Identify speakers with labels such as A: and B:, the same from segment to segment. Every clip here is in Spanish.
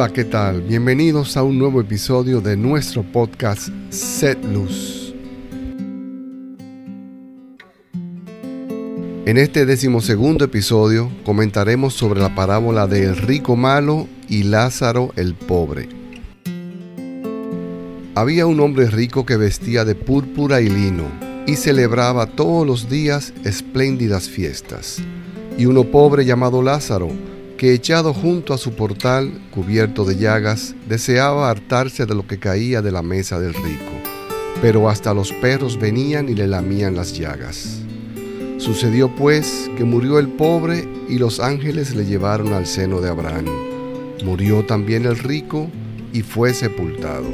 A: Hola, ¿qué tal? Bienvenidos a un nuevo episodio de nuestro podcast Set Luz. En este decimosegundo episodio comentaremos sobre la parábola de El rico malo y Lázaro el pobre. Había un hombre rico que vestía de púrpura y lino y celebraba todos los días espléndidas fiestas. Y uno pobre llamado Lázaro, que echado junto a su portal, cubierto de llagas, deseaba hartarse de lo que caía de la mesa del rico, pero hasta los perros venían y le lamían las llagas. Sucedió pues que murió el pobre y los ángeles le llevaron al seno de Abraham. Murió también el rico y fue sepultado.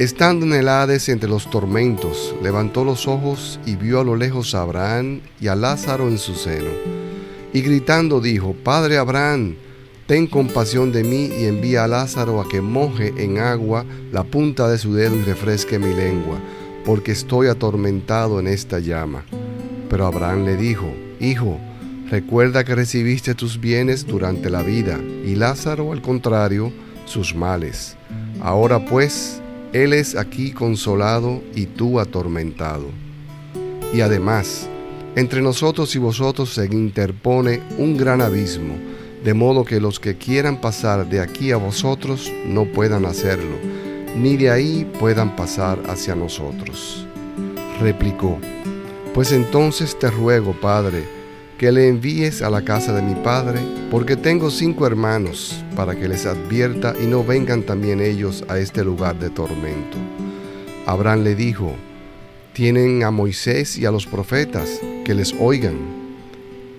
A: Estando en el Hades entre los tormentos, levantó los ojos y vio a lo lejos a Abraham y a Lázaro en su seno y gritando dijo, Padre Abraham, ten compasión de mí y envía a Lázaro a que moje en agua la punta de su dedo y refresque mi lengua, porque estoy atormentado en esta llama. Pero Abraham le dijo, Hijo, recuerda que recibiste tus bienes durante la vida, y Lázaro, al contrario, sus males. Ahora pues, él es aquí consolado y tú atormentado. Y además, entre nosotros y vosotros se interpone un gran abismo, de modo que los que quieran pasar de aquí a vosotros no puedan hacerlo, ni de ahí puedan pasar hacia nosotros. Replicó, Pues entonces te ruego, Padre, que le envíes a la casa de mi Padre, porque tengo cinco hermanos, para que les advierta y no vengan también ellos a este lugar de tormento. Abraham le dijo, tienen a Moisés y a los profetas, que les oigan.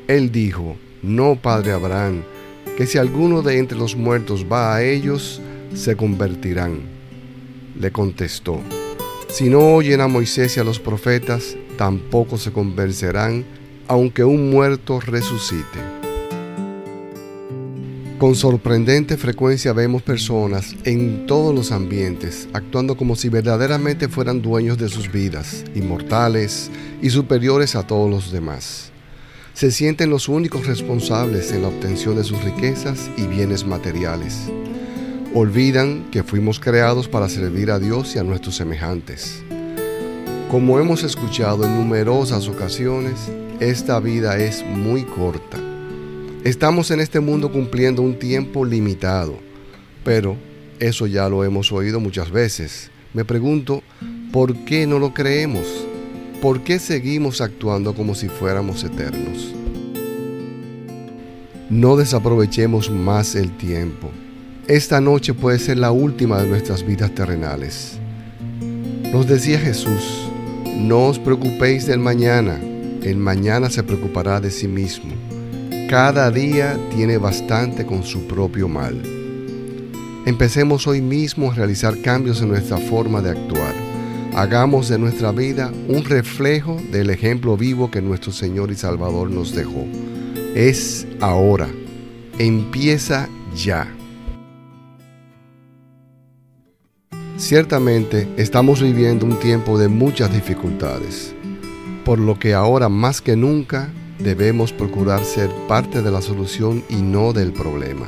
A: Él dijo, no, padre Abraham, que si alguno de entre los muertos va a ellos, se convertirán. Le contestó, si no oyen a Moisés y a los profetas, tampoco se convencerán, aunque un muerto resucite. Con sorprendente frecuencia vemos personas en todos los ambientes actuando como si verdaderamente fueran dueños de sus vidas, inmortales y superiores a todos los demás. Se sienten los únicos responsables en la obtención de sus riquezas y bienes materiales. Olvidan que fuimos creados para servir a Dios y a nuestros semejantes. Como hemos escuchado en numerosas ocasiones, esta vida es muy corta Estamos en este mundo cumpliendo un tiempo limitado, pero eso ya lo hemos oído muchas veces. Me pregunto, ¿por qué no lo creemos? ¿Por qué seguimos actuando como si fuéramos eternos? No desaprovechemos más el tiempo. Esta noche puede ser la última de nuestras vidas terrenales. Nos decía Jesús, no os preocupéis del mañana, el mañana se preocupará de sí mismo. Cada día tiene bastante con su propio mal. Empecemos hoy mismo a realizar cambios en nuestra forma de actuar. Hagamos de nuestra vida un reflejo del ejemplo vivo que nuestro Señor y Salvador nos dejó. Es ahora. Empieza ya. Ciertamente estamos viviendo un tiempo de muchas dificultades, por lo que ahora más que nunca debemos procurar ser parte de la solución y no del problema.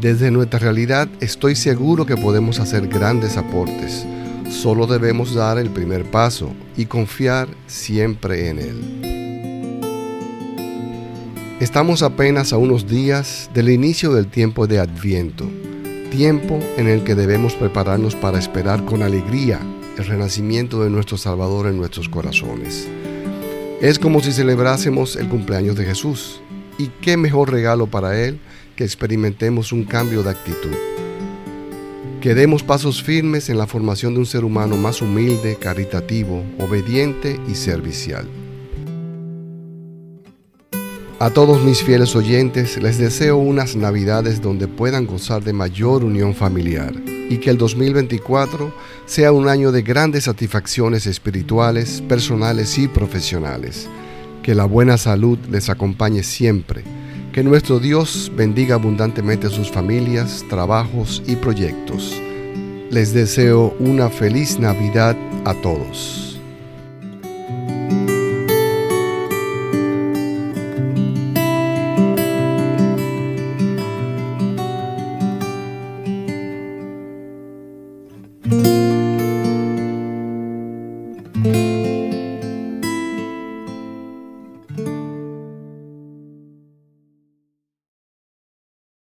A: Desde nuestra realidad estoy seguro que podemos hacer grandes aportes. Solo debemos dar el primer paso y confiar siempre en él. Estamos apenas a unos días del inicio del tiempo de Adviento, tiempo en el que debemos prepararnos para esperar con alegría el renacimiento de nuestro Salvador en nuestros corazones. Es como si celebrásemos el cumpleaños de Jesús. Y qué mejor regalo para Él que experimentemos un cambio de actitud. Que demos pasos firmes en la formación de un ser humano más humilde, caritativo, obediente y servicial. A todos mis fieles oyentes les deseo unas navidades donde puedan gozar de mayor unión familiar y que el 2024 sea un año de grandes satisfacciones espirituales, personales y profesionales. Que la buena salud les acompañe siempre. Que nuestro Dios bendiga abundantemente sus familias, trabajos y proyectos. Les deseo una feliz Navidad a todos.